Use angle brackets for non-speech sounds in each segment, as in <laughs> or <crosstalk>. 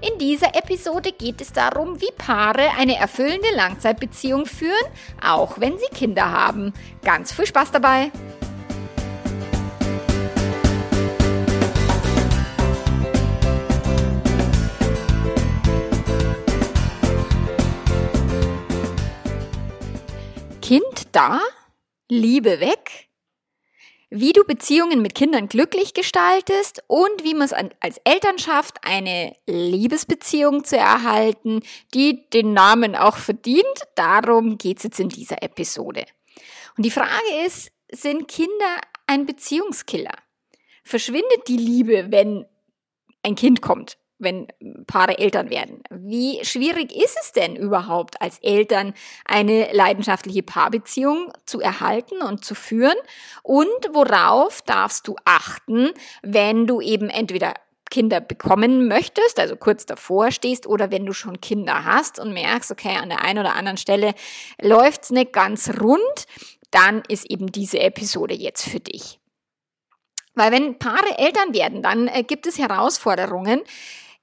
In dieser Episode geht es darum, wie Paare eine erfüllende Langzeitbeziehung führen, auch wenn sie Kinder haben. Ganz viel Spaß dabei! Kind da, Liebe weg, wie du Beziehungen mit Kindern glücklich gestaltest und wie man es als Eltern schafft, eine Liebesbeziehung zu erhalten, die den Namen auch verdient. Darum geht es jetzt in dieser Episode. Und die Frage ist, sind Kinder ein Beziehungskiller? Verschwindet die Liebe, wenn ein Kind kommt? Wenn Paare Eltern werden. Wie schwierig ist es denn überhaupt als Eltern eine leidenschaftliche Paarbeziehung zu erhalten und zu führen? Und worauf darfst du achten, wenn du eben entweder Kinder bekommen möchtest, also kurz davor stehst, oder wenn du schon Kinder hast und merkst, okay, an der einen oder anderen Stelle läuft's nicht ganz rund, dann ist eben diese Episode jetzt für dich. Weil wenn Paare Eltern werden, dann äh, gibt es Herausforderungen,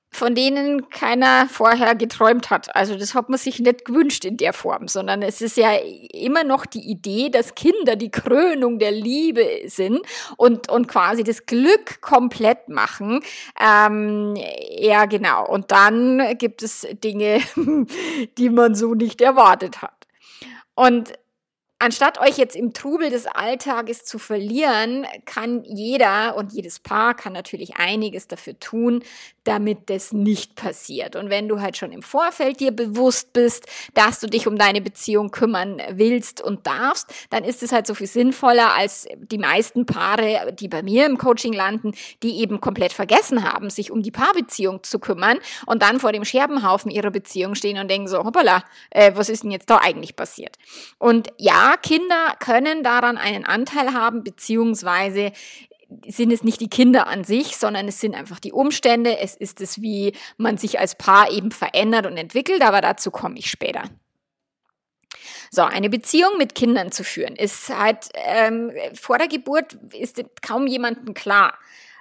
von denen keiner vorher geträumt hat. Also das hat man sich nicht gewünscht in der Form, sondern es ist ja immer noch die Idee, dass Kinder die Krönung der Liebe sind und, und quasi das Glück komplett machen. Ähm, ja, genau. Und dann gibt es Dinge, <laughs> die man so nicht erwartet hat. Und Anstatt euch jetzt im Trubel des Alltages zu verlieren, kann jeder und jedes Paar kann natürlich einiges dafür tun, damit das nicht passiert. Und wenn du halt schon im Vorfeld dir bewusst bist, dass du dich um deine Beziehung kümmern willst und darfst, dann ist es halt so viel sinnvoller als die meisten Paare, die bei mir im Coaching landen, die eben komplett vergessen haben, sich um die Paarbeziehung zu kümmern und dann vor dem Scherbenhaufen ihrer Beziehung stehen und denken so, hoppala, äh, was ist denn jetzt da eigentlich passiert? Und ja, Kinder können daran einen Anteil haben, beziehungsweise sind es nicht die Kinder an sich, sondern es sind einfach die Umstände. Es ist es, wie man sich als Paar eben verändert und entwickelt, aber dazu komme ich später. So, eine Beziehung mit Kindern zu führen, ist halt ähm, vor der Geburt ist kaum jemandem klar,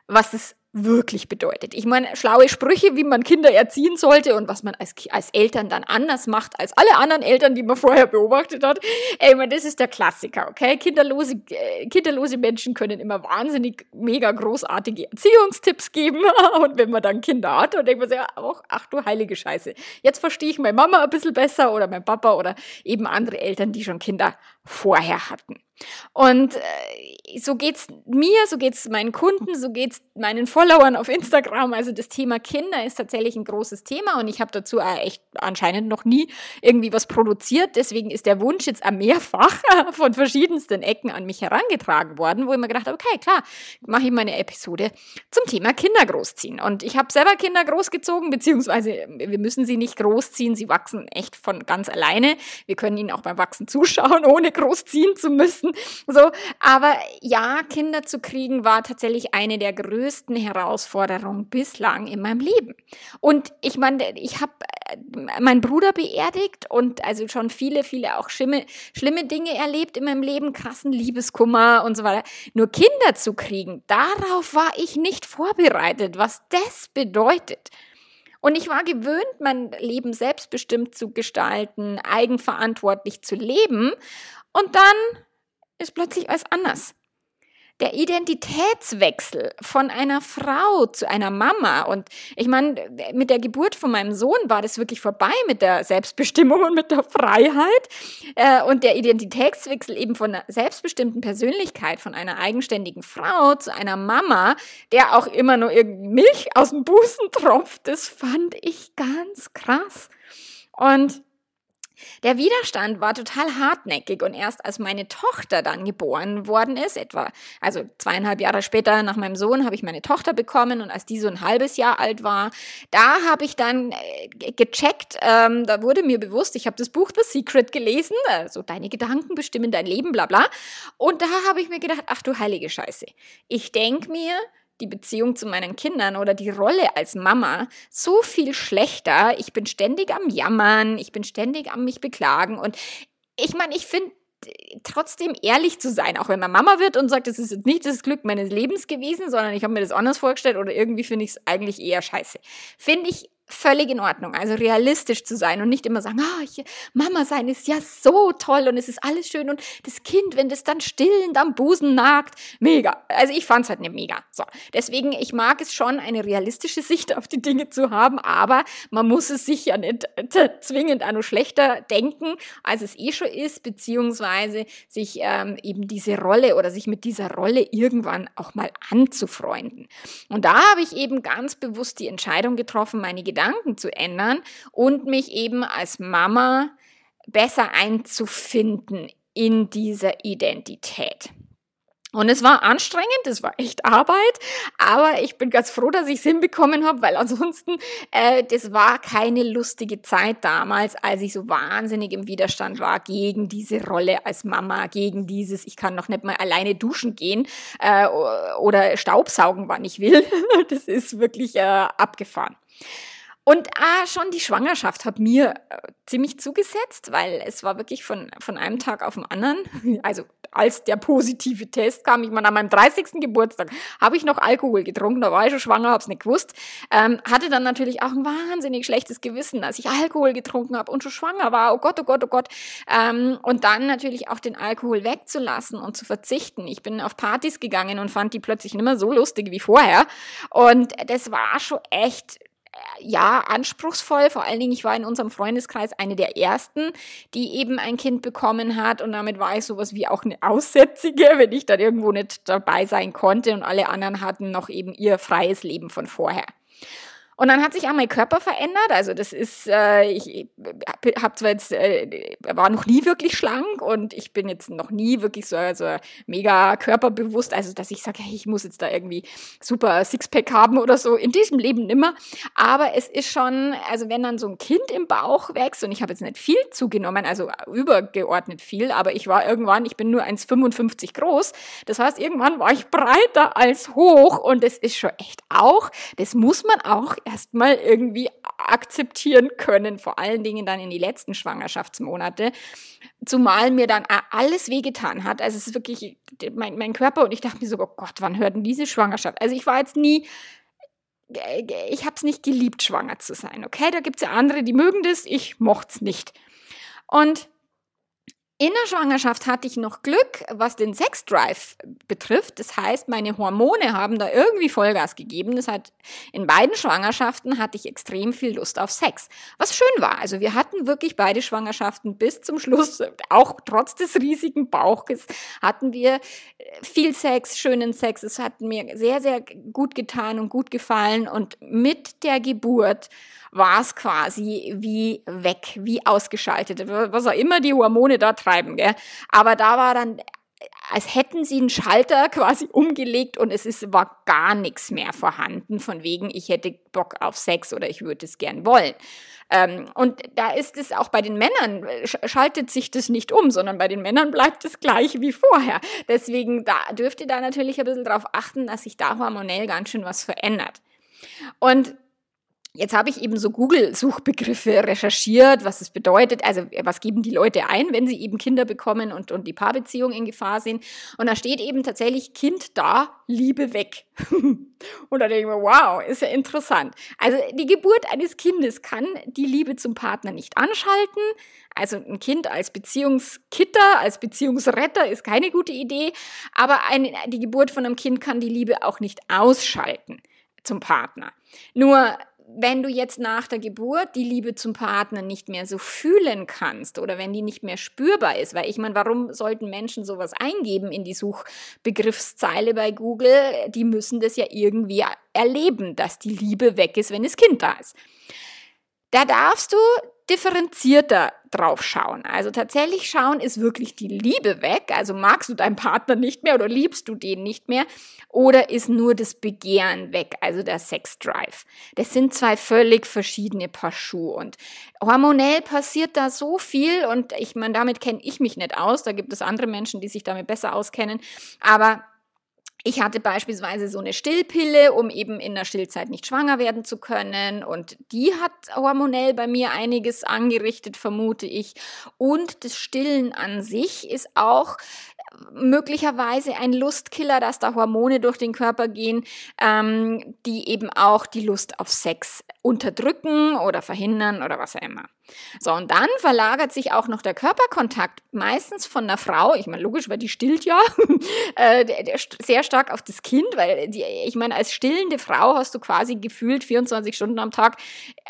was es wirklich bedeutet. Ich meine, schlaue Sprüche, wie man Kinder erziehen sollte und was man als, als Eltern dann anders macht als alle anderen Eltern, die man vorher beobachtet hat. Ey, man, das ist der Klassiker, okay? Kinderlose, äh, kinderlose Menschen können immer wahnsinnig mega großartige Erziehungstipps geben. <laughs> und wenn man dann Kinder hat, und denkt man sich, ach, ach du heilige Scheiße. Jetzt verstehe ich meine Mama ein bisschen besser oder mein Papa oder eben andere Eltern, die schon Kinder vorher hatten. Und äh, so geht's mir, so geht's meinen Kunden, so geht's meinen Followern auf Instagram. Also das Thema Kinder ist tatsächlich ein großes Thema und ich habe dazu echt anscheinend noch nie irgendwie was produziert. Deswegen ist der Wunsch jetzt mehrfach <laughs> von verschiedensten Ecken an mich herangetragen worden, wo ich mir gedacht habe, okay, klar, mache ich meine Episode zum Thema Kinder großziehen. Und ich habe selber Kinder großgezogen, beziehungsweise wir müssen sie nicht großziehen, sie wachsen echt von ganz alleine. Wir können ihnen auch beim Wachsen <laughs> zuschauen, ohne großziehen zu müssen. So, aber ja, Kinder zu kriegen war tatsächlich eine der größten Herausforderungen bislang in meinem Leben. Und ich meine, ich habe äh, meinen Bruder beerdigt und also schon viele, viele auch schlimme, schlimme Dinge erlebt in meinem Leben, krassen Liebeskummer und so weiter. Nur Kinder zu kriegen, darauf war ich nicht vorbereitet, was das bedeutet. Und ich war gewöhnt, mein Leben selbstbestimmt zu gestalten, eigenverantwortlich zu leben. Und dann ist plötzlich alles anders. Der Identitätswechsel von einer Frau zu einer Mama und ich meine, mit der Geburt von meinem Sohn war das wirklich vorbei mit der Selbstbestimmung und mit der Freiheit äh, und der Identitätswechsel eben von einer selbstbestimmten Persönlichkeit, von einer eigenständigen Frau zu einer Mama, der auch immer nur irgendwie Milch aus dem Busen tropft, das fand ich ganz krass. Und Der Widerstand war total hartnäckig und erst als meine Tochter dann geboren worden ist, etwa, also zweieinhalb Jahre später nach meinem Sohn, habe ich meine Tochter bekommen und als die so ein halbes Jahr alt war, da habe ich dann äh, gecheckt, ähm, da wurde mir bewusst, ich habe das Buch The Secret gelesen, also deine Gedanken bestimmen dein Leben, bla bla. Und da habe ich mir gedacht, ach du heilige Scheiße. Ich denke mir, die Beziehung zu meinen Kindern oder die Rolle als Mama so viel schlechter. Ich bin ständig am Jammern, ich bin ständig am mich beklagen und ich meine, ich finde trotzdem ehrlich zu sein, auch wenn man Mama wird und sagt, das ist jetzt nicht das Glück meines Lebens gewesen, sondern ich habe mir das anders vorgestellt oder irgendwie finde ich es eigentlich eher scheiße. Finde ich völlig in Ordnung. Also realistisch zu sein und nicht immer sagen, ah, oh, Mama sein ist ja so toll und es ist alles schön und das Kind, wenn das dann stillend am Busen nagt, mega. Also ich fand's halt nicht mega. So. Deswegen, ich mag es schon, eine realistische Sicht auf die Dinge zu haben, aber man muss es sich ja nicht zwingend auch noch schlechter denken, als es eh schon ist, beziehungsweise sich ähm, eben diese Rolle oder sich mit dieser Rolle irgendwann auch mal anzufreunden. Und da habe ich eben ganz bewusst die Entscheidung getroffen, meine Gedanken zu ändern und mich eben als Mama besser einzufinden in dieser Identität. Und es war anstrengend, es war echt Arbeit, aber ich bin ganz froh, dass ich es hinbekommen habe, weil ansonsten, äh, das war keine lustige Zeit damals, als ich so wahnsinnig im Widerstand war gegen diese Rolle als Mama, gegen dieses, ich kann noch nicht mal alleine duschen gehen äh, oder Staubsaugen, wann ich will. <laughs> Das ist wirklich äh, abgefahren. Und ah, schon die Schwangerschaft hat mir äh, ziemlich zugesetzt, weil es war wirklich von, von einem Tag auf den anderen, <laughs> also als der positive Test kam, ich meine, an meinem 30. Geburtstag habe ich noch Alkohol getrunken, da war ich schon schwanger, habe es nicht gewusst, ähm, hatte dann natürlich auch ein wahnsinnig schlechtes Gewissen, als ich Alkohol getrunken habe und schon schwanger war, oh Gott, oh Gott, oh Gott, ähm, und dann natürlich auch den Alkohol wegzulassen und zu verzichten. Ich bin auf Partys gegangen und fand die plötzlich nicht mehr so lustig wie vorher und das war schon echt ja, anspruchsvoll. Vor allen Dingen, ich war in unserem Freundeskreis eine der ersten, die eben ein Kind bekommen hat. Und damit war ich sowas wie auch eine Aussätzige, <laughs> wenn ich dann irgendwo nicht dabei sein konnte. Und alle anderen hatten noch eben ihr freies Leben von vorher. Und dann hat sich auch mein Körper verändert. Also das ist, äh, ich habe zwar jetzt, äh, war noch nie wirklich schlank und ich bin jetzt noch nie wirklich so, so mega körperbewusst, also dass ich sage, hey, ich muss jetzt da irgendwie super Sixpack haben oder so. In diesem Leben nimmer. Aber es ist schon, also wenn dann so ein Kind im Bauch wächst und ich habe jetzt nicht viel zugenommen, also übergeordnet viel, aber ich war irgendwann, ich bin nur 1,55 groß. Das heißt, irgendwann war ich breiter als hoch und das ist schon echt auch, das muss man auch erstmal irgendwie akzeptieren können, vor allen Dingen dann in die letzten Schwangerschaftsmonate. Zumal mir dann alles wehgetan hat. Also es ist wirklich mein, mein Körper und ich dachte mir so, oh Gott, wann hört denn diese Schwangerschaft? Also ich war jetzt nie ich habe es nicht geliebt, schwanger zu sein. Okay, da gibt es ja andere, die mögen das, ich mochte es nicht. Und in der Schwangerschaft hatte ich noch Glück, was den Sexdrive betrifft. Das heißt, meine Hormone haben da irgendwie Vollgas gegeben. Das hat in beiden Schwangerschaften hatte ich extrem viel Lust auf Sex. Was schön war. Also wir hatten wirklich beide Schwangerschaften bis zum Schluss, auch trotz des riesigen Bauches, hatten wir äh, viel Sex, schönen Sex. Es hat mir sehr, sehr gut getan und gut gefallen. Und mit der Geburt war es quasi wie weg, wie ausgeschaltet. Was auch immer die Hormone da treiben, gell? Aber da war dann als hätten sie einen Schalter <laughs> quasi umgelegt und es ist, war gar nichts mehr vorhanden, von wegen, ich hätte Bock auf Sex oder ich würde es gern wollen. Ähm, und da ist es auch bei den Männern, schaltet sich das nicht um, sondern bei den Männern bleibt es gleich wie vorher. Deswegen da dürft ihr da natürlich ein bisschen drauf achten, dass sich da hormonell ganz schön was verändert. Und Jetzt habe ich eben so Google-Suchbegriffe recherchiert, was es bedeutet. Also was geben die Leute ein, wenn sie eben Kinder bekommen und, und die Paarbeziehung in Gefahr sind. Und da steht eben tatsächlich Kind da, Liebe weg. <laughs> und da denke ich mir, wow, ist ja interessant. Also die Geburt eines Kindes kann die Liebe zum Partner nicht anschalten. Also ein Kind als Beziehungskitter, als Beziehungsretter ist keine gute Idee. Aber eine, die Geburt von einem Kind kann die Liebe auch nicht ausschalten zum Partner. Nur wenn du jetzt nach der Geburt die Liebe zum Partner nicht mehr so fühlen kannst oder wenn die nicht mehr spürbar ist, weil ich meine, warum sollten Menschen sowas eingeben in die Suchbegriffszeile bei Google? Die müssen das ja irgendwie erleben, dass die Liebe weg ist, wenn das Kind da ist. Da darfst du differenzierter drauf schauen. Also tatsächlich schauen, ist wirklich die Liebe weg? Also magst du deinen Partner nicht mehr oder liebst du den nicht mehr? Oder ist nur das Begehren weg, also der Sexdrive? Das sind zwei völlig verschiedene Paar Schuhe und hormonell passiert da so viel und ich meine, damit kenne ich mich nicht aus. Da gibt es andere Menschen, die sich damit besser auskennen. Aber ich hatte beispielsweise so eine Stillpille, um eben in der Stillzeit nicht schwanger werden zu können. Und die hat hormonell bei mir einiges angerichtet, vermute ich. Und das Stillen an sich ist auch möglicherweise ein Lustkiller, dass da Hormone durch den Körper gehen, ähm, die eben auch die Lust auf Sex unterdrücken oder verhindern oder was auch immer. So, und dann verlagert sich auch noch der Körperkontakt, meistens von der Frau, ich meine, logisch, weil die stillt ja, <laughs> äh, sehr stark auf das Kind, weil die, ich meine, als stillende Frau hast du quasi gefühlt 24 Stunden am Tag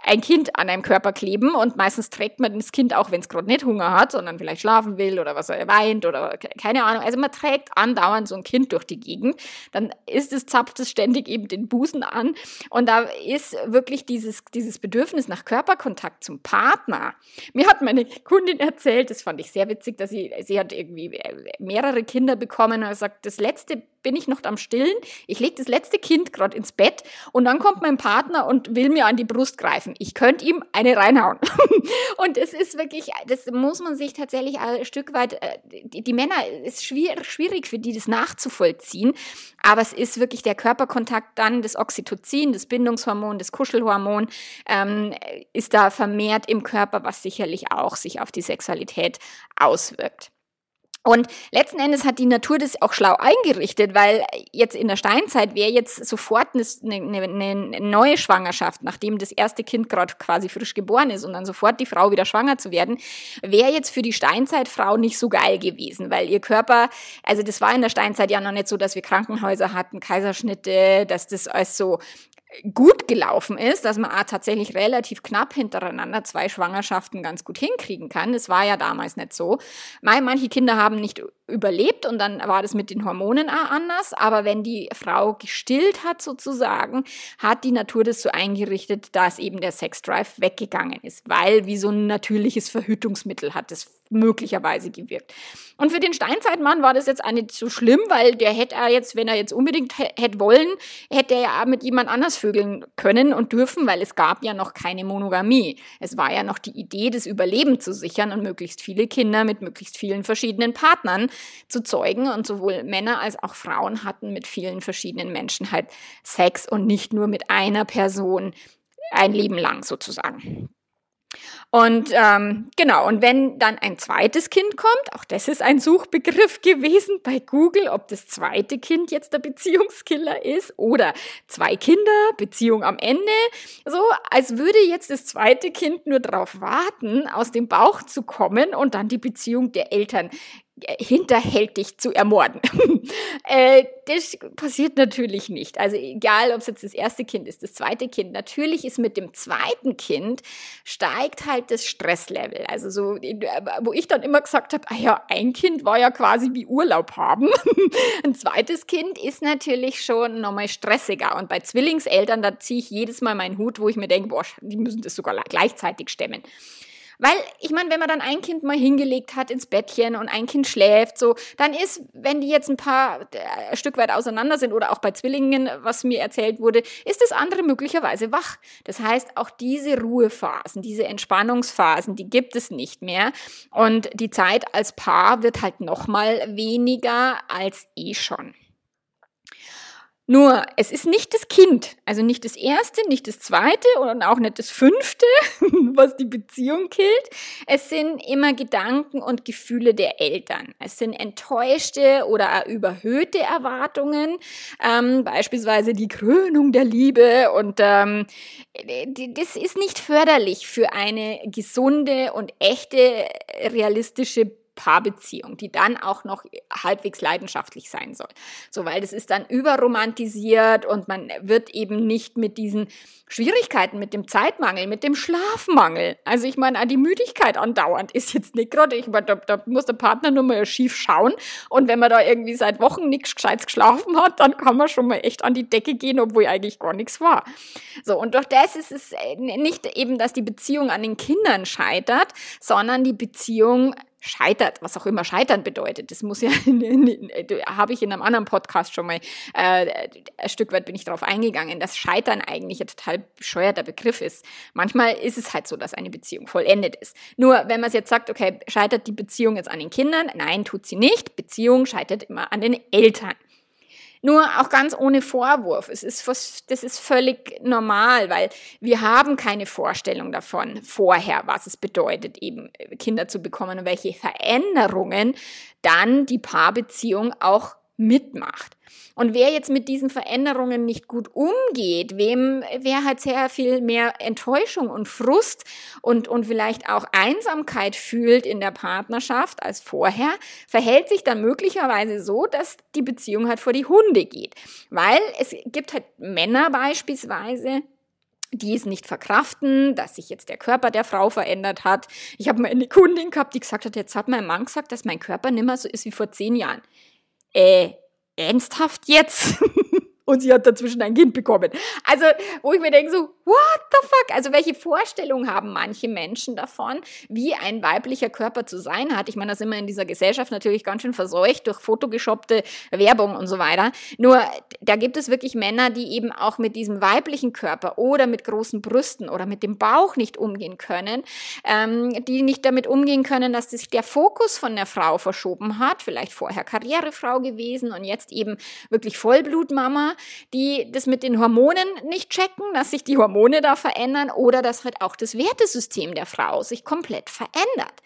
ein Kind an einem Körper kleben und meistens trägt man das Kind auch, wenn es gerade nicht Hunger hat, sondern vielleicht schlafen will oder was er weint oder keine Ahnung. Also man trägt andauernd so ein Kind durch die Gegend, dann ist es, zapft es ständig eben den Busen an. Und da ist wirklich dieses, dieses Bedürfnis nach Körperkontakt zum Partner Partner. Mir hat meine Kundin erzählt, das fand ich sehr witzig, dass sie, sie hat irgendwie mehrere Kinder bekommen und sagt, das letzte bin ich noch am Stillen. Ich lege das letzte Kind gerade ins Bett und dann kommt mein Partner und will mir an die Brust greifen. Ich könnte ihm eine reinhauen. <laughs> und es ist wirklich, das muss man sich tatsächlich ein Stück weit, äh, die, die Männer, ist schwierig, schwierig für die, das nachzuvollziehen. Aber es ist wirklich der Körperkontakt dann, das Oxytocin, das Bindungshormon, das Kuschelhormon, ähm, ist da vermehrt im Körper, was sicherlich auch sich auf die Sexualität auswirkt. Und letzten Endes hat die Natur das auch schlau eingerichtet, weil jetzt in der Steinzeit wäre jetzt sofort eine, eine, neue Schwangerschaft, nachdem das erste Kind gerade quasi frisch geboren ist und dann sofort die Frau wieder schwanger zu werden, wäre jetzt für die Steinzeitfrau nicht so geil gewesen, weil ihr Körper, also das war in der Steinzeit ja noch nicht so, dass wir Krankenhäuser hatten, Kaiserschnitte, dass das alles so gut gelaufen ist, dass man tatsächlich relativ knapp hintereinander zwei Schwangerschaften ganz gut hinkriegen kann. Das war ja damals nicht so. Manche Kinder haben nicht überlebt und dann war das mit den Hormonen auch anders. Aber wenn die Frau gestillt hat sozusagen, hat die Natur das so eingerichtet, dass eben der Sexdrive weggegangen ist, weil wie so ein natürliches Verhütungsmittel hat es möglicherweise gewirkt. Und für den Steinzeitmann war das jetzt auch nicht so schlimm, weil der hätte er jetzt, wenn er jetzt unbedingt hätte wollen, hätte er ja mit jemand anders vögeln können und dürfen, weil es gab ja noch keine Monogamie. Es war ja noch die Idee, das Überleben zu sichern und möglichst viele Kinder mit möglichst vielen verschiedenen Partnern zu zeugen. Und sowohl Männer als auch Frauen hatten mit vielen verschiedenen Menschen halt Sex und nicht nur mit einer Person ein Leben lang sozusagen. Und ähm, genau, und wenn dann ein zweites Kind kommt, auch das ist ein Suchbegriff gewesen bei Google, ob das zweite Kind jetzt der Beziehungskiller ist oder zwei Kinder, Beziehung am Ende, so als würde jetzt das zweite Kind nur darauf warten, aus dem Bauch zu kommen und dann die Beziehung der Eltern hinterhältig zu ermorden. <laughs> äh, das passiert natürlich nicht. Also egal, ob es jetzt das erste Kind ist, das zweite Kind. Natürlich ist mit dem zweiten Kind steigt halt das Stresslevel. Also so, wo ich dann immer gesagt habe, ah ja, ein Kind war ja quasi wie Urlaub haben. <laughs> ein zweites Kind ist natürlich schon nochmal stressiger. Und bei Zwillingseltern, da ziehe ich jedes Mal meinen Hut, wo ich mir denke, boah, die müssen das sogar gleichzeitig stemmen. Weil, ich meine, wenn man dann ein Kind mal hingelegt hat ins Bettchen und ein Kind schläft, so, dann ist, wenn die jetzt ein paar äh, Stück weit auseinander sind oder auch bei Zwillingen, was mir erzählt wurde, ist das andere möglicherweise wach. Das heißt, auch diese Ruhephasen, diese Entspannungsphasen, die gibt es nicht mehr. Und die Zeit als Paar wird halt nochmal weniger als eh schon. Nur, es ist nicht das Kind, also nicht das erste, nicht das zweite und auch nicht das fünfte, <laughs> was die Beziehung killt. Es sind immer Gedanken und Gefühle der Eltern. Es sind enttäuschte oder überhöhte Erwartungen, ähm, beispielsweise die Krönung der Liebe und ähm, das ist nicht förderlich für eine gesunde und echte realistische Paarbeziehung, die dann auch noch halbwegs leidenschaftlich sein soll. So, weil das ist dann überromantisiert und man wird eben nicht mit diesen Schwierigkeiten, mit dem Zeitmangel, mit dem Schlafmangel. Also ich meine, die Müdigkeit andauernd ist jetzt nicht gerade, ich meine, da, da muss der Partner nur mal schief schauen und wenn man da irgendwie seit Wochen nichts gescheites geschlafen hat, dann kann man schon mal echt an die Decke gehen, obwohl eigentlich gar nichts war. So, und durch das ist es äh, nicht eben, dass die Beziehung an den Kindern scheitert, sondern die Beziehung scheitert, was auch immer scheitern bedeutet. Das muss ja, <laughs> habe ich in einem anderen Podcast schon mal, äh, ein Stück weit bin ich darauf eingegangen, dass Scheitern eigentlich ein total bescheuerter Begriff ist. Manchmal ist es halt so, dass eine Beziehung vollendet ist. Nur wenn man es jetzt sagt, okay, scheitert die Beziehung jetzt an den Kindern? Nein, tut sie nicht. Beziehung scheitert immer an den Eltern. Nur auch ganz ohne Vorwurf. Es ist, das ist völlig normal, weil wir haben keine Vorstellung davon vorher, was es bedeutet, eben Kinder zu bekommen und welche Veränderungen dann die Paarbeziehung auch mitmacht. Und wer jetzt mit diesen Veränderungen nicht gut umgeht, wem, wer halt sehr viel mehr Enttäuschung und Frust und, und vielleicht auch Einsamkeit fühlt in der Partnerschaft als vorher, verhält sich dann möglicherweise so, dass die Beziehung halt vor die Hunde geht. Weil es gibt halt Männer beispielsweise, die es nicht verkraften, dass sich jetzt der Körper der Frau verändert hat. Ich habe mal eine Kundin gehabt, die gesagt hat, jetzt hat mein Mann gesagt, dass mein Körper nicht mehr so ist wie vor zehn Jahren äh, ernsthaft jetzt? <laughs> und sie hat dazwischen ein Kind bekommen. Also, wo ich mir denke so, what the fuck? Also, welche Vorstellung haben manche Menschen davon, wie ein weiblicher Körper zu sein hat? Ich meine, da sind wir in dieser Gesellschaft natürlich ganz schön verseucht durch fotogeshoppte Werbung und so weiter. Nur, da gibt es wirklich Männer, die eben auch mit diesem weiblichen Körper oder mit großen Brüsten oder mit dem Bauch nicht umgehen können, ähm, die nicht damit umgehen können, dass sich der Fokus von der Frau verschoben hat, vielleicht vorher Karrierefrau gewesen und jetzt eben wirklich Vollblutmama die das mit den Hormonen nicht checken, dass sich die Hormone da verändern oder dass halt auch das Wertesystem der Frau sich komplett verändert.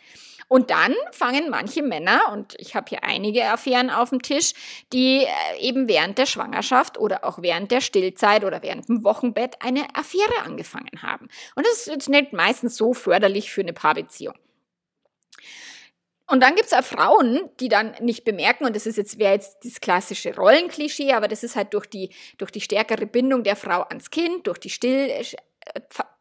Und dann fangen manche Männer, und ich habe hier einige Affären auf dem Tisch, die äh, eben während der Schwangerschaft oder auch während der Stillzeit oder während dem Wochenbett eine Affäre angefangen haben. Und das ist jetzt nicht meistens so förderlich für eine Paarbeziehung. Und dann gibt's auch Frauen, die dann nicht bemerken, und das ist jetzt, wäre jetzt das klassische Rollenklischee, aber das ist halt durch die, durch die stärkere Bindung der Frau ans Kind, durch die Still,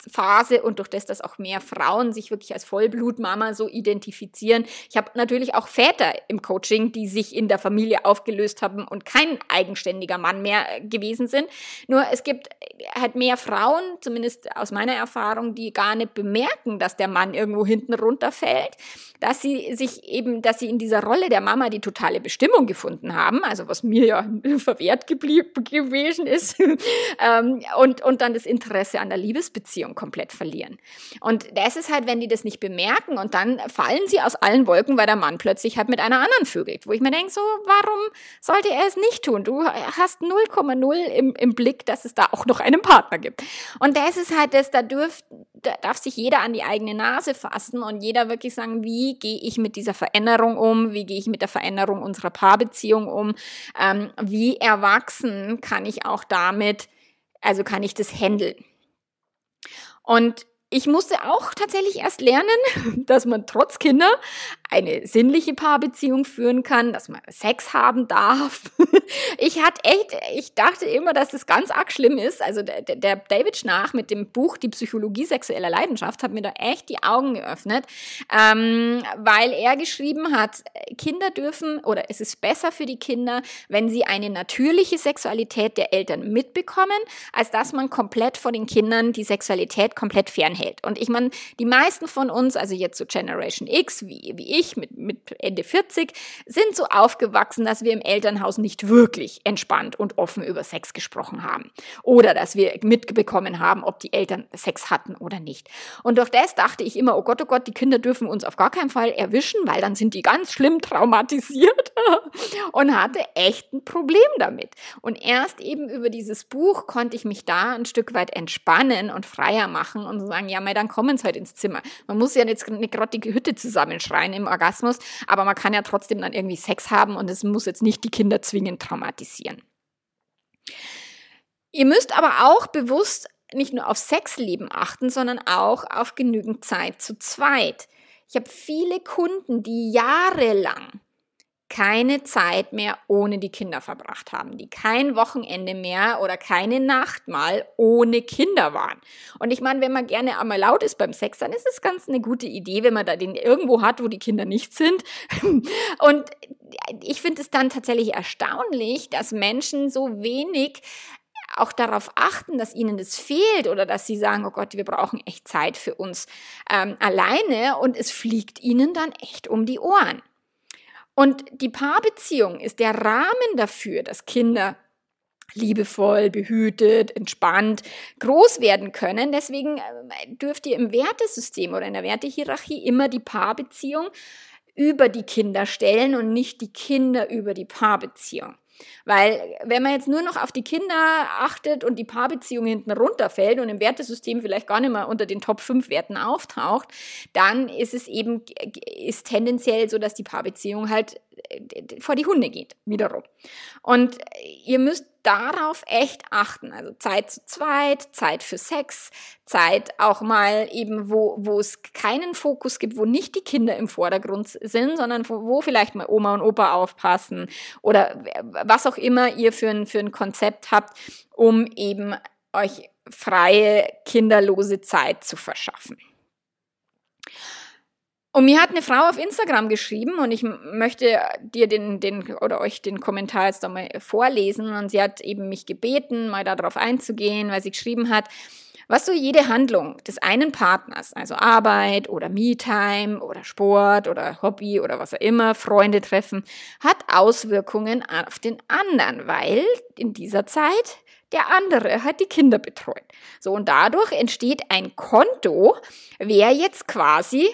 Phase und durch das, dass auch mehr Frauen sich wirklich als Vollblutmama so identifizieren. Ich habe natürlich auch Väter im Coaching, die sich in der Familie aufgelöst haben und kein eigenständiger Mann mehr äh, gewesen sind. Nur es gibt halt mehr Frauen, zumindest aus meiner Erfahrung, die gar nicht bemerken, dass der Mann irgendwo hinten runterfällt, dass sie sich eben, dass sie in dieser Rolle der Mama die totale Bestimmung gefunden haben, also was mir ja <laughs> verwehrt geblieben gewesen ist, <laughs> ähm, und, und dann das Interesse an der Liebesbeziehung komplett verlieren. Und das ist halt, wenn die das nicht bemerken und dann fallen sie aus allen Wolken, weil der Mann plötzlich halt mit einer anderen vögelt, wo ich mir denke, so, warum sollte er es nicht tun? Du hast 0,0 im, im Blick, dass es da auch noch einen Partner gibt. Und das ist halt das, da, dürf, da darf sich jeder an die eigene Nase fassen und jeder wirklich sagen, wie gehe ich mit dieser Veränderung um? Wie gehe ich mit der Veränderung unserer Paarbeziehung um? Ähm, wie erwachsen kann ich auch damit, also kann ich das handeln? Und ich musste auch tatsächlich erst lernen, <laughs> dass man trotz Kinder eine sinnliche Paarbeziehung führen kann, dass man Sex haben darf. <laughs> Ich hatte echt, ich dachte immer, dass das ganz arg schlimm ist. Also der, der David Schnach mit dem Buch Die Psychologie sexueller Leidenschaft hat mir da echt die Augen geöffnet, ähm, weil er geschrieben hat, Kinder dürfen oder es ist besser für die Kinder, wenn sie eine natürliche Sexualität der Eltern mitbekommen, als dass man komplett vor den Kindern die Sexualität komplett fernhält. Und ich meine, die meisten von uns, also jetzt so Generation X, wie, wie ich, ich mit, mit Ende 40 sind so aufgewachsen, dass wir im Elternhaus nicht wirklich entspannt und offen über Sex gesprochen haben. Oder dass wir mitbekommen haben, ob die Eltern Sex hatten oder nicht. Und durch das dachte ich immer, oh Gott, oh Gott, die Kinder dürfen uns auf gar keinen Fall erwischen, weil dann sind die ganz schlimm traumatisiert <laughs> und hatte echt ein Problem damit. Und erst eben über dieses Buch konnte ich mich da ein Stück weit entspannen und freier machen und sagen, ja, mal, dann kommen sie halt ins Zimmer. Man muss ja jetzt nicht gerade die Hütte zusammenschreien im Orgasmus, aber man kann ja trotzdem dann irgendwie Sex haben und es muss jetzt nicht die Kinder zwingend traumatisieren. Ihr müsst aber auch bewusst nicht nur auf Sexleben achten, sondern auch auf genügend Zeit zu zweit. Ich habe viele Kunden, die jahrelang keine Zeit mehr ohne die Kinder verbracht haben, die kein Wochenende mehr oder keine Nacht mal ohne Kinder waren. Und ich meine, wenn man gerne einmal laut ist beim Sex, dann ist es ganz eine gute Idee, wenn man da den irgendwo hat, wo die Kinder nicht sind. <laughs> Und ich finde es dann tatsächlich erstaunlich, dass Menschen so wenig auch darauf achten, dass ihnen das fehlt oder dass sie sagen, oh Gott, wir brauchen echt Zeit für uns ähm, alleine und es fliegt ihnen dann echt um die Ohren. Und die Paarbeziehung ist der Rahmen dafür, dass Kinder liebevoll, behütet, entspannt groß werden können. Deswegen äh, dürft ihr im Wertesystem oder in der Wertehierarchie immer die Paarbeziehung über die Kinder stellen und nicht die Kinder über die Paarbeziehung. Weil wenn man jetzt nur noch auf die Kinder achtet und die Paarbeziehung hinten runterfällt und im Wertesystem vielleicht gar nicht mehr unter den Top 5 Werten auftaucht, dann ist es eben, ist tendenziell so, dass die Paarbeziehung halt vor die Hunde geht, wiederum. Und ihr müsst darauf echt achten. Also Zeit zu zweit, Zeit für Sex, Zeit auch mal eben, wo, wo es keinen Fokus gibt, wo nicht die Kinder im Vordergrund sind, sondern wo, wo vielleicht mal Oma und Opa aufpassen oder was auch immer ihr für ein, für ein Konzept habt, um eben euch freie, kinderlose Zeit zu verschaffen. Und mir hat eine Frau auf Instagram geschrieben und ich möchte dir den, den oder euch den Kommentar jetzt einmal vorlesen. Und sie hat eben mich gebeten, mal darauf einzugehen, weil sie geschrieben hat, was so jede Handlung des einen Partners, also Arbeit oder Me-Time oder Sport oder Hobby oder was auch immer, Freunde treffen, hat Auswirkungen auf den anderen, weil in dieser Zeit der andere hat die Kinder betreut. So, und dadurch entsteht ein Konto, wer jetzt quasi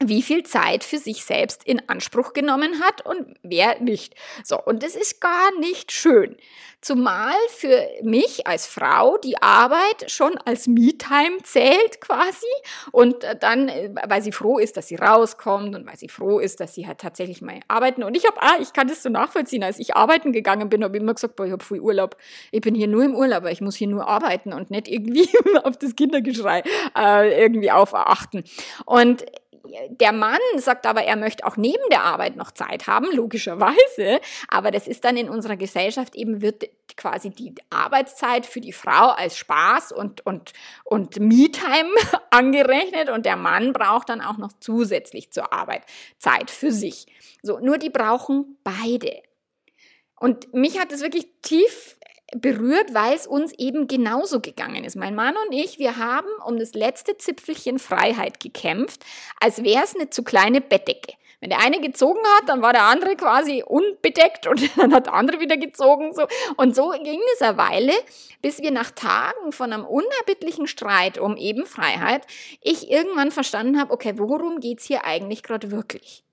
wie viel Zeit für sich selbst in Anspruch genommen hat und wer nicht. So, und das ist gar nicht schön. Zumal für mich als Frau die Arbeit schon als Me-Time zählt quasi und äh, dann, äh, weil sie froh ist, dass sie rauskommt und weil sie froh ist, dass sie halt tatsächlich mal arbeiten. Und ich habe, ah, ich kann das so nachvollziehen, als ich arbeiten gegangen bin, habe ich immer gesagt, boah, ich habe viel Urlaub. Ich bin hier nur im Urlaub, aber ich muss hier nur arbeiten und nicht irgendwie <laughs> auf das Kindergeschrei äh, irgendwie aufachten. Und der Mann sagt aber, er möchte auch neben der Arbeit noch Zeit haben, logischerweise. Aber das ist dann in unserer Gesellschaft eben, wird quasi die Arbeitszeit für die Frau als Spaß und, und, und Me-Time <laughs> angerechnet und der Mann braucht dann auch noch zusätzlich zur Arbeit Zeit für sich. So, nur die brauchen beide. Und mich hat es wirklich tief berührt, weil es uns eben genauso gegangen ist. Mein Mann und ich, wir haben um das letzte Zipfelchen Freiheit gekämpft, als wäre es eine zu kleine Bettdecke. Wenn der eine gezogen hat, dann war der andere quasi unbedeckt und <laughs> dann hat der andere wieder gezogen. So. Und so ging es eine Weile, bis wir nach Tagen von einem unerbittlichen Streit um eben Freiheit, ich irgendwann verstanden habe, okay, worum geht's hier eigentlich gerade wirklich?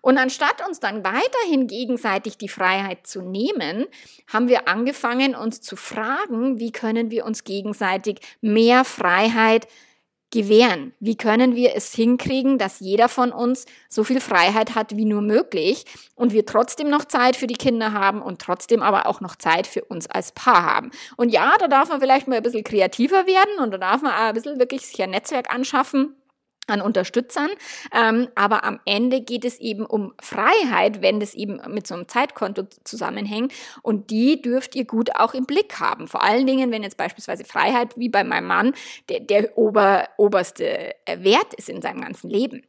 Und anstatt uns dann weiterhin gegenseitig die Freiheit zu nehmen, haben wir angefangen, uns zu fragen, wie können wir uns gegenseitig mehr Freiheit gewähren? Wie können wir es hinkriegen, dass jeder von uns so viel Freiheit hat wie nur möglich und wir trotzdem noch Zeit für die Kinder haben und trotzdem aber auch noch Zeit für uns als Paar haben? Und ja, da darf man vielleicht mal ein bisschen kreativer werden und da darf man auch ein bisschen wirklich sich ein Netzwerk anschaffen an Unterstützern. Ähm, aber am Ende geht es eben um Freiheit, wenn das eben mit so einem Zeitkonto zusammenhängt. Und die dürft ihr gut auch im Blick haben. Vor allen Dingen, wenn jetzt beispielsweise Freiheit, wie bei meinem Mann, der, der ober, oberste äh, Wert ist in seinem ganzen Leben.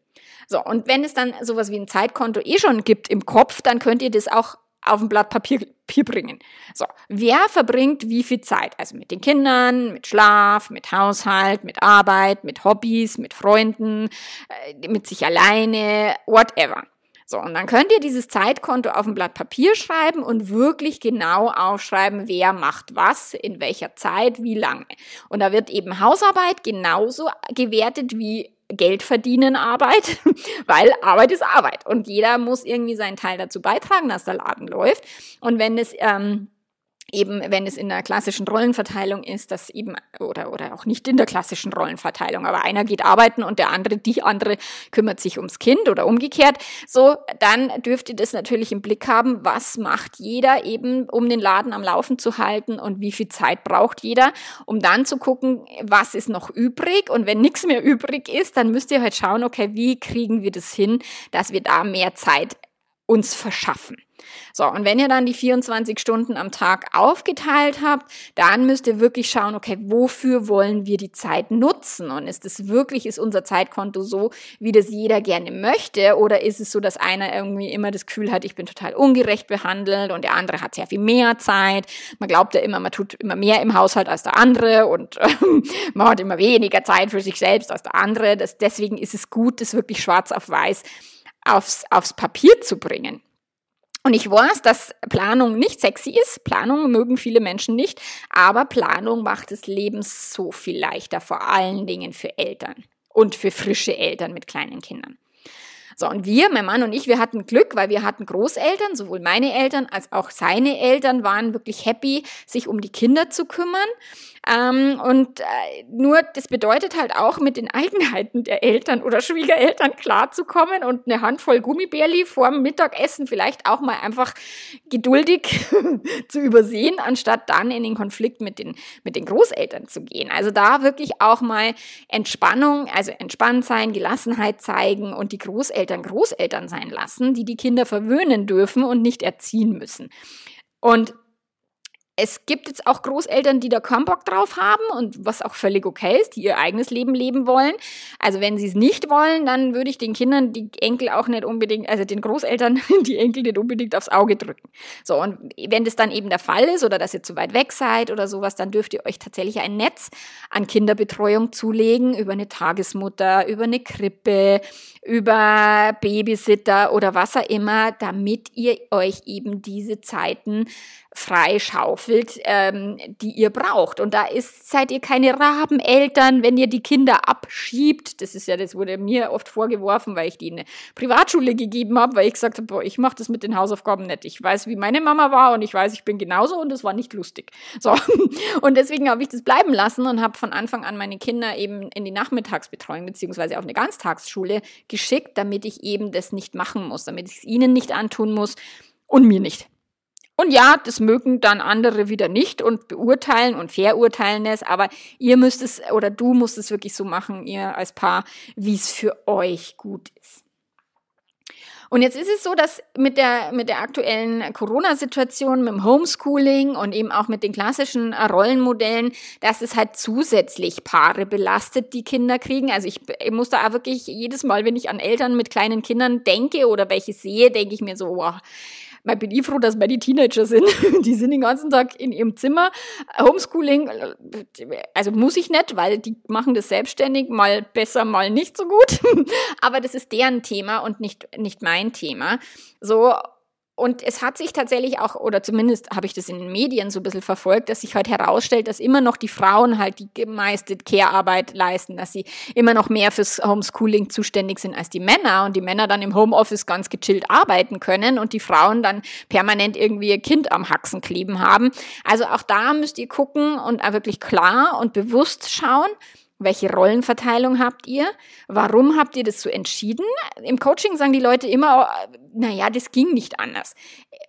So, und wenn es dann sowas wie ein Zeitkonto eh schon gibt im Kopf, dann könnt ihr das auch auf ein Blatt Papier, Papier bringen. So, wer verbringt wie viel Zeit? Also mit den Kindern, mit Schlaf, mit Haushalt, mit Arbeit, mit Hobbys, mit Freunden, äh, mit sich alleine, whatever. So, und dann könnt ihr dieses Zeitkonto auf ein Blatt Papier schreiben und wirklich genau aufschreiben, wer macht was, in welcher Zeit, wie lange. Und da wird eben Hausarbeit genauso gewertet wie Geld verdienen Arbeit, <laughs> weil Arbeit ist Arbeit und jeder muss irgendwie seinen Teil dazu beitragen, dass der Laden läuft. Und wenn es ähm, eben, wenn es in der klassischen Rollenverteilung ist, dass eben, oder, oder auch nicht in der klassischen Rollenverteilung, aber einer geht arbeiten und der andere, die andere kümmert sich ums Kind oder umgekehrt, so, dann dürft ihr das natürlich im Blick haben, was macht jeder eben, um den Laden am Laufen zu halten und wie viel Zeit braucht jeder, um dann zu gucken, was ist noch übrig und wenn nichts mehr übrig ist, dann müsst ihr halt schauen, okay, wie kriegen wir das hin, dass wir da mehr Zeit uns verschaffen. So, und wenn ihr dann die 24 Stunden am Tag aufgeteilt habt, dann müsst ihr wirklich schauen, okay, wofür wollen wir die Zeit nutzen? Und ist es wirklich, ist unser Zeitkonto so, wie das jeder gerne möchte? Oder ist es so, dass einer irgendwie immer das Gefühl hat, ich bin total ungerecht behandelt und der andere hat sehr viel mehr Zeit? Man glaubt ja immer, man tut immer mehr im Haushalt als der andere und <laughs> äh, man hat immer weniger Zeit für sich selbst als der andere. Das, deswegen ist es gut, das wirklich schwarz auf weiß aufs, aufs Papier zu bringen. Und ich weiß, dass Planung nicht sexy ist. Planung mögen viele Menschen nicht. Aber Planung macht das Leben so viel leichter, vor allen Dingen für Eltern und für frische Eltern mit kleinen Kindern. So, und wir, mein Mann und ich, wir hatten Glück, weil wir hatten Großeltern, sowohl meine Eltern als auch seine Eltern waren wirklich happy, sich um die Kinder zu kümmern. Ähm, und äh, nur, das bedeutet halt auch, mit den Eigenheiten der Eltern oder Schwiegereltern klarzukommen und eine Handvoll Gummibärli vorm Mittagessen vielleicht auch mal einfach geduldig <laughs> zu übersehen, anstatt dann in den Konflikt mit den, mit den Großeltern zu gehen. Also da wirklich auch mal Entspannung, also entspannt sein, Gelassenheit zeigen und die Großeltern Großeltern sein lassen, die die Kinder verwöhnen dürfen und nicht erziehen müssen. Und es gibt jetzt auch Großeltern, die da keinen Bock drauf haben und was auch völlig okay ist, die ihr eigenes Leben leben wollen. Also wenn sie es nicht wollen, dann würde ich den Kindern die Enkel auch nicht unbedingt, also den Großeltern <laughs> die Enkel nicht unbedingt aufs Auge drücken. So, und wenn das dann eben der Fall ist oder dass ihr zu weit weg seid oder sowas, dann dürft ihr euch tatsächlich ein Netz an Kinderbetreuung zulegen über eine Tagesmutter, über eine Krippe, über Babysitter oder was auch immer, damit ihr euch eben diese Zeiten freischaufelt, ähm, die ihr braucht. Und da ist, seid ihr keine Rabeneltern, wenn ihr die Kinder abschiebt. Das ist ja, das wurde mir oft vorgeworfen, weil ich die in eine Privatschule gegeben habe, weil ich gesagt habe, boah, ich mache das mit den Hausaufgaben nicht. Ich weiß, wie meine Mama war und ich weiß, ich bin genauso und das war nicht lustig. So. <laughs> Und deswegen habe ich das bleiben lassen und habe von Anfang an meine Kinder eben in die Nachmittagsbetreuung beziehungsweise auf eine Ganztagsschule geschickt, damit ich eben das nicht machen muss, damit ich es ihnen nicht antun muss und mir nicht. Und ja, das mögen dann andere wieder nicht und beurteilen und verurteilen es, aber ihr müsst es oder du musst es wirklich so machen, ihr als Paar, wie es für euch gut ist. Und jetzt ist es so, dass mit der, mit der aktuellen Corona-Situation, mit dem Homeschooling und eben auch mit den klassischen Rollenmodellen, dass es halt zusätzlich Paare belastet, die Kinder kriegen. Also ich, ich muss da auch wirklich jedes Mal, wenn ich an Eltern mit kleinen Kindern denke oder welche sehe, denke ich mir so, wow, ich bin ich froh, dass meine Teenager sind. <laughs> Die sind den ganzen Tag in ihrem Zimmer. Homeschooling, also muss ich nicht, weil die machen das selbstständig, mal besser, mal nicht so gut. <laughs> Aber das ist deren Thema und nicht, nicht mein Thema. So, und es hat sich tatsächlich auch, oder zumindest habe ich das in den Medien so ein bisschen verfolgt, dass sich halt herausstellt, dass immer noch die Frauen halt die meiste Care-Arbeit leisten, dass sie immer noch mehr fürs Homeschooling zuständig sind als die Männer und die Männer dann im Homeoffice ganz gechillt arbeiten können und die Frauen dann permanent irgendwie ihr Kind am Haxen kleben haben. Also auch da müsst ihr gucken und wirklich klar und bewusst schauen, welche Rollenverteilung habt ihr? Warum habt ihr das so entschieden? Im Coaching sagen die Leute immer, naja, das ging nicht anders.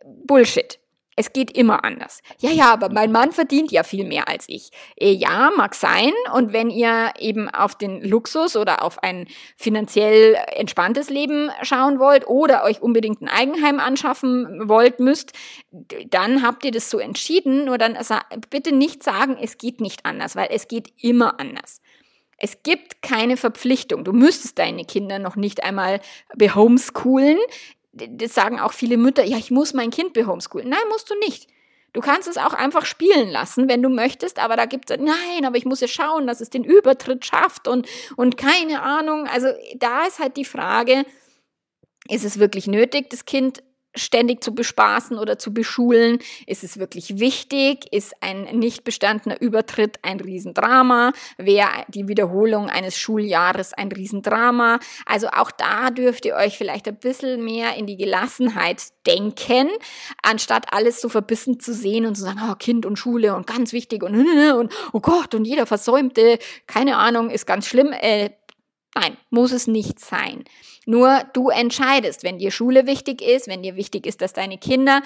Bullshit. Es geht immer anders. Ja, ja, aber mein Mann verdient ja viel mehr als ich. Äh, ja, mag sein. Und wenn ihr eben auf den Luxus oder auf ein finanziell entspanntes Leben schauen wollt oder euch unbedingt ein Eigenheim anschaffen wollt, müsst, dann habt ihr das so entschieden. Nur dann bitte nicht sagen, es geht nicht anders, weil es geht immer anders. Es gibt keine Verpflichtung. Du müsstest deine Kinder noch nicht einmal behomeschoolen. Das sagen auch viele Mütter, ja, ich muss mein Kind behomeschoolen. Nein, musst du nicht. Du kannst es auch einfach spielen lassen, wenn du möchtest, aber da gibt es, nein, aber ich muss ja schauen, dass es den Übertritt schafft und, und keine Ahnung. Also da ist halt die Frage, ist es wirklich nötig, das Kind ständig zu bespaßen oder zu beschulen? Ist es wirklich wichtig? Ist ein nicht bestandener Übertritt ein Riesendrama? Wäre die Wiederholung eines Schuljahres ein Riesendrama? Also auch da dürft ihr euch vielleicht ein bisschen mehr in die Gelassenheit denken, anstatt alles so verbissen zu sehen und zu sagen, oh, Kind und Schule und ganz wichtig und, und oh Gott und jeder Versäumte, keine Ahnung, ist ganz schlimm. Äh, Nein, muss es nicht sein. Nur du entscheidest, wenn dir Schule wichtig ist, wenn dir wichtig ist, dass deine Kinder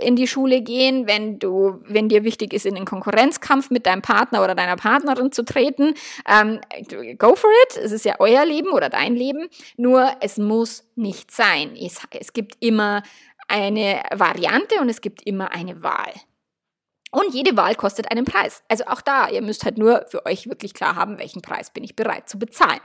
in die Schule gehen, wenn du, wenn dir wichtig ist, in den Konkurrenzkampf mit deinem Partner oder deiner Partnerin zu treten, ähm, go for it. Es ist ja euer Leben oder dein Leben. Nur es muss nicht sein. Es, es gibt immer eine Variante und es gibt immer eine Wahl. Und jede Wahl kostet einen Preis. Also auch da, ihr müsst halt nur für euch wirklich klar haben, welchen Preis bin ich bereit zu bezahlen.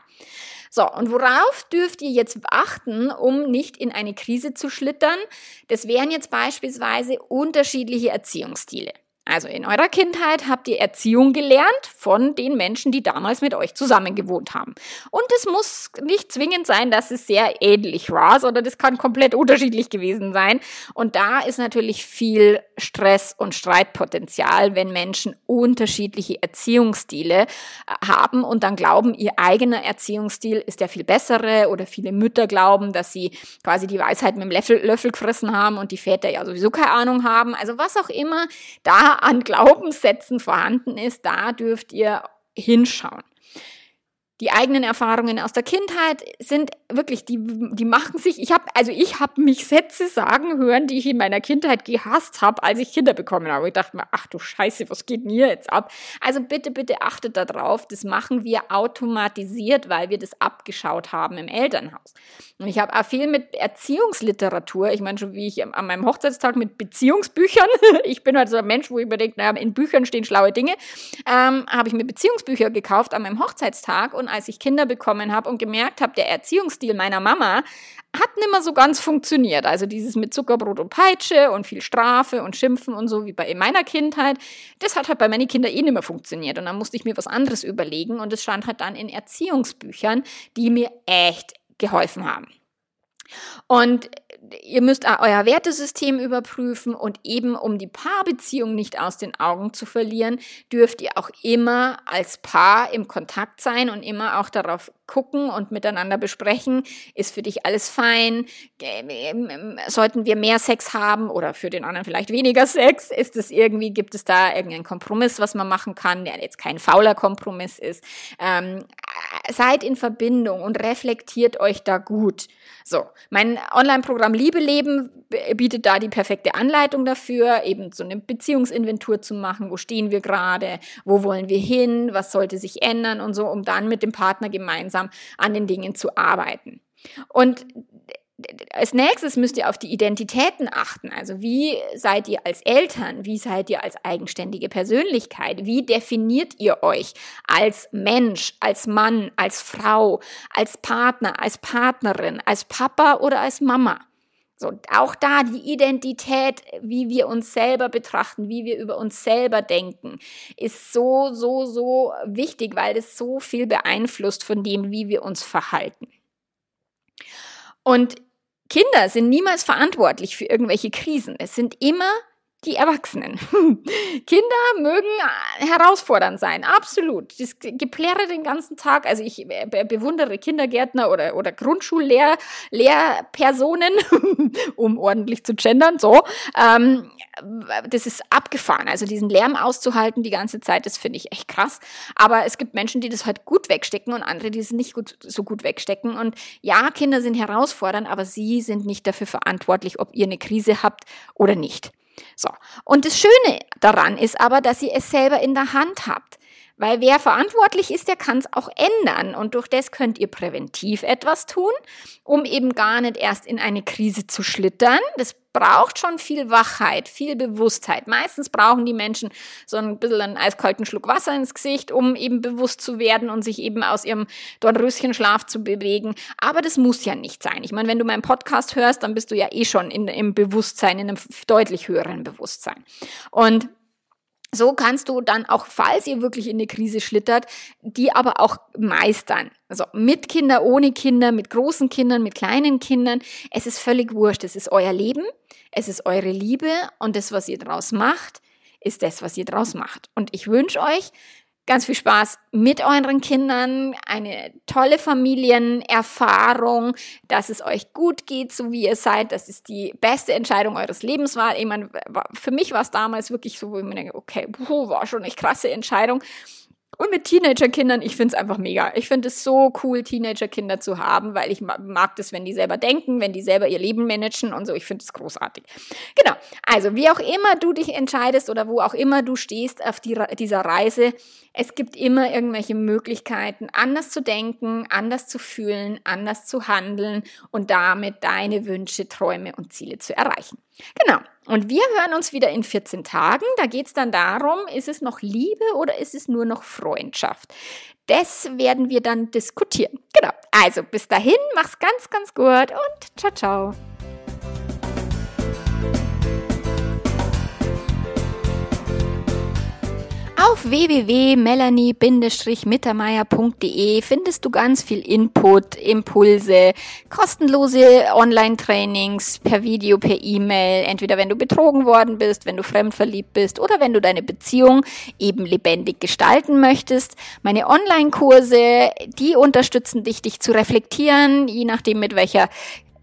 So, und worauf dürft ihr jetzt achten, um nicht in eine Krise zu schlittern? Das wären jetzt beispielsweise unterschiedliche Erziehungsstile. Also in eurer Kindheit habt ihr Erziehung gelernt von den Menschen, die damals mit euch zusammen gewohnt haben. Und es muss nicht zwingend sein, dass es sehr ähnlich war, sondern das kann komplett unterschiedlich gewesen sein. Und da ist natürlich viel Stress und Streitpotenzial, wenn Menschen unterschiedliche Erziehungsstile äh, haben und dann glauben, ihr eigener Erziehungsstil ist der viel bessere oder viele Mütter glauben, dass sie quasi die Weisheit mit dem Löffel, Löffel gefressen haben und die Väter ja sowieso keine Ahnung haben. Also was auch immer da an Glaubenssätzen vorhanden ist, da dürft ihr hinschauen die eigenen Erfahrungen aus der Kindheit sind wirklich, die, die machen sich, ich habe, also ich habe mich Sätze sagen hören, die ich in meiner Kindheit gehasst habe, als ich Kinder bekommen habe. Ich dachte mir, ach du Scheiße, was geht hier jetzt ab? Also bitte, bitte achtet darauf, das machen wir automatisiert, weil wir das abgeschaut haben im Elternhaus. Und ich habe auch viel mit Erziehungsliteratur, ich meine schon, wie ich an meinem Hochzeitstag mit Beziehungsbüchern, <laughs> ich bin halt so ein Mensch, wo ich mir denke, naja, in Büchern stehen schlaue Dinge, ähm, habe ich mir Beziehungsbücher gekauft an meinem Hochzeitstag und als ich Kinder bekommen habe und gemerkt habe, der Erziehungsstil meiner Mama hat nicht mehr so ganz funktioniert. Also dieses mit Zuckerbrot und Peitsche und viel Strafe und Schimpfen und so wie bei meiner Kindheit, das hat halt bei meinen Kindern eh nicht mehr funktioniert. Und dann musste ich mir was anderes überlegen und es stand halt dann in Erziehungsbüchern, die mir echt geholfen haben. Und ihr müsst euer Wertesystem überprüfen und eben um die Paarbeziehung nicht aus den Augen zu verlieren, dürft ihr auch immer als Paar im Kontakt sein und immer auch darauf gucken und miteinander besprechen, ist für dich alles fein, sollten wir mehr Sex haben oder für den anderen vielleicht weniger Sex, ist es irgendwie, gibt es da irgendeinen Kompromiss, was man machen kann, der jetzt kein fauler Kompromiss ist. Ähm, seid in Verbindung und reflektiert euch da gut. So, mein Online-Programm Liebe leben bietet da die perfekte Anleitung dafür, eben so eine Beziehungsinventur zu machen. Wo stehen wir gerade? Wo wollen wir hin? Was sollte sich ändern? Und so, um dann mit dem Partner gemeinsam an den Dingen zu arbeiten. Und als nächstes müsst ihr auf die Identitäten achten. Also wie seid ihr als Eltern? Wie seid ihr als eigenständige Persönlichkeit? Wie definiert ihr euch als Mensch, als Mann, als Frau, als Partner, als Partnerin, als Papa oder als Mama? So, auch da die Identität, wie wir uns selber betrachten, wie wir über uns selber denken, ist so, so, so wichtig, weil es so viel beeinflusst von dem, wie wir uns verhalten. Und Kinder sind niemals verantwortlich für irgendwelche Krisen. Es sind immer die Erwachsenen. <laughs> Kinder mögen herausfordernd sein, absolut. Das Geplärre den ganzen Tag. Also ich bewundere Kindergärtner oder, oder Grundschullehrpersonen, <laughs> um ordentlich zu gendern, so. Ähm, das ist abgefahren. Also diesen Lärm auszuhalten die ganze Zeit, das finde ich echt krass. Aber es gibt Menschen, die das halt gut wegstecken und andere, die es nicht gut, so gut wegstecken. Und ja, Kinder sind herausfordernd, aber sie sind nicht dafür verantwortlich, ob ihr eine Krise habt oder nicht. So. Und das Schöne daran ist aber, dass ihr es selber in der Hand habt. Weil wer verantwortlich ist, der kann es auch ändern. Und durch das könnt ihr präventiv etwas tun, um eben gar nicht erst in eine Krise zu schlittern. Das braucht schon viel Wachheit, viel Bewusstheit. Meistens brauchen die Menschen so ein bisschen einen eiskalten Schluck Wasser ins Gesicht, um eben bewusst zu werden und sich eben aus ihrem Dornröschenschlaf zu bewegen. Aber das muss ja nicht sein. Ich meine, wenn du meinen Podcast hörst, dann bist du ja eh schon in, im Bewusstsein, in einem deutlich höheren Bewusstsein. Und so kannst du dann auch, falls ihr wirklich in eine Krise schlittert, die aber auch meistern. Also mit Kinder, ohne Kinder, mit großen Kindern, mit kleinen Kindern. Es ist völlig wurscht. Es ist euer Leben. Es ist eure Liebe. Und das, was ihr draus macht, ist das, was ihr draus macht. Und ich wünsche euch, ganz viel Spaß mit euren Kindern, eine tolle Familienerfahrung, dass es euch gut geht, so wie ihr seid. Das ist die beste Entscheidung eures Lebens war. Ich meine, für mich war es damals wirklich so, wo ich mir denke, okay, puh, war schon eine krasse Entscheidung. Und mit Teenagerkindern, ich finde es einfach mega. Ich finde es so cool, Teenagerkinder zu haben, weil ich mag das, wenn die selber denken, wenn die selber ihr Leben managen und so. Ich finde es großartig. Genau. Also, wie auch immer du dich entscheidest oder wo auch immer du stehst auf die, dieser Reise, es gibt immer irgendwelche Möglichkeiten, anders zu denken, anders zu fühlen, anders zu handeln und damit deine Wünsche, Träume und Ziele zu erreichen. Genau. Und wir hören uns wieder in 14 Tagen. Da geht es dann darum, ist es noch Liebe oder ist es nur noch Freundschaft? Das werden wir dann diskutieren. Genau. Also bis dahin, mach's ganz, ganz gut und ciao, ciao. Auf www.melanie-mittermeier.de findest du ganz viel Input, Impulse, kostenlose Online-Trainings per Video, per E-Mail, entweder wenn du betrogen worden bist, wenn du fremdverliebt bist oder wenn du deine Beziehung eben lebendig gestalten möchtest. Meine Online-Kurse, die unterstützen dich, dich zu reflektieren, je nachdem mit welcher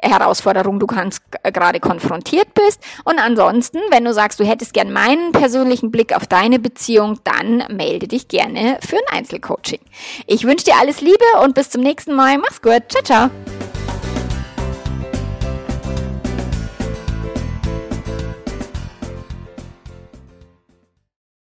Herausforderung du kannst, gerade konfrontiert bist. Und ansonsten, wenn du sagst, du hättest gern meinen persönlichen Blick auf deine Beziehung, dann melde dich gerne für ein Einzelcoaching. Ich wünsche dir alles Liebe und bis zum nächsten Mal. Mach's gut. Ciao, ciao.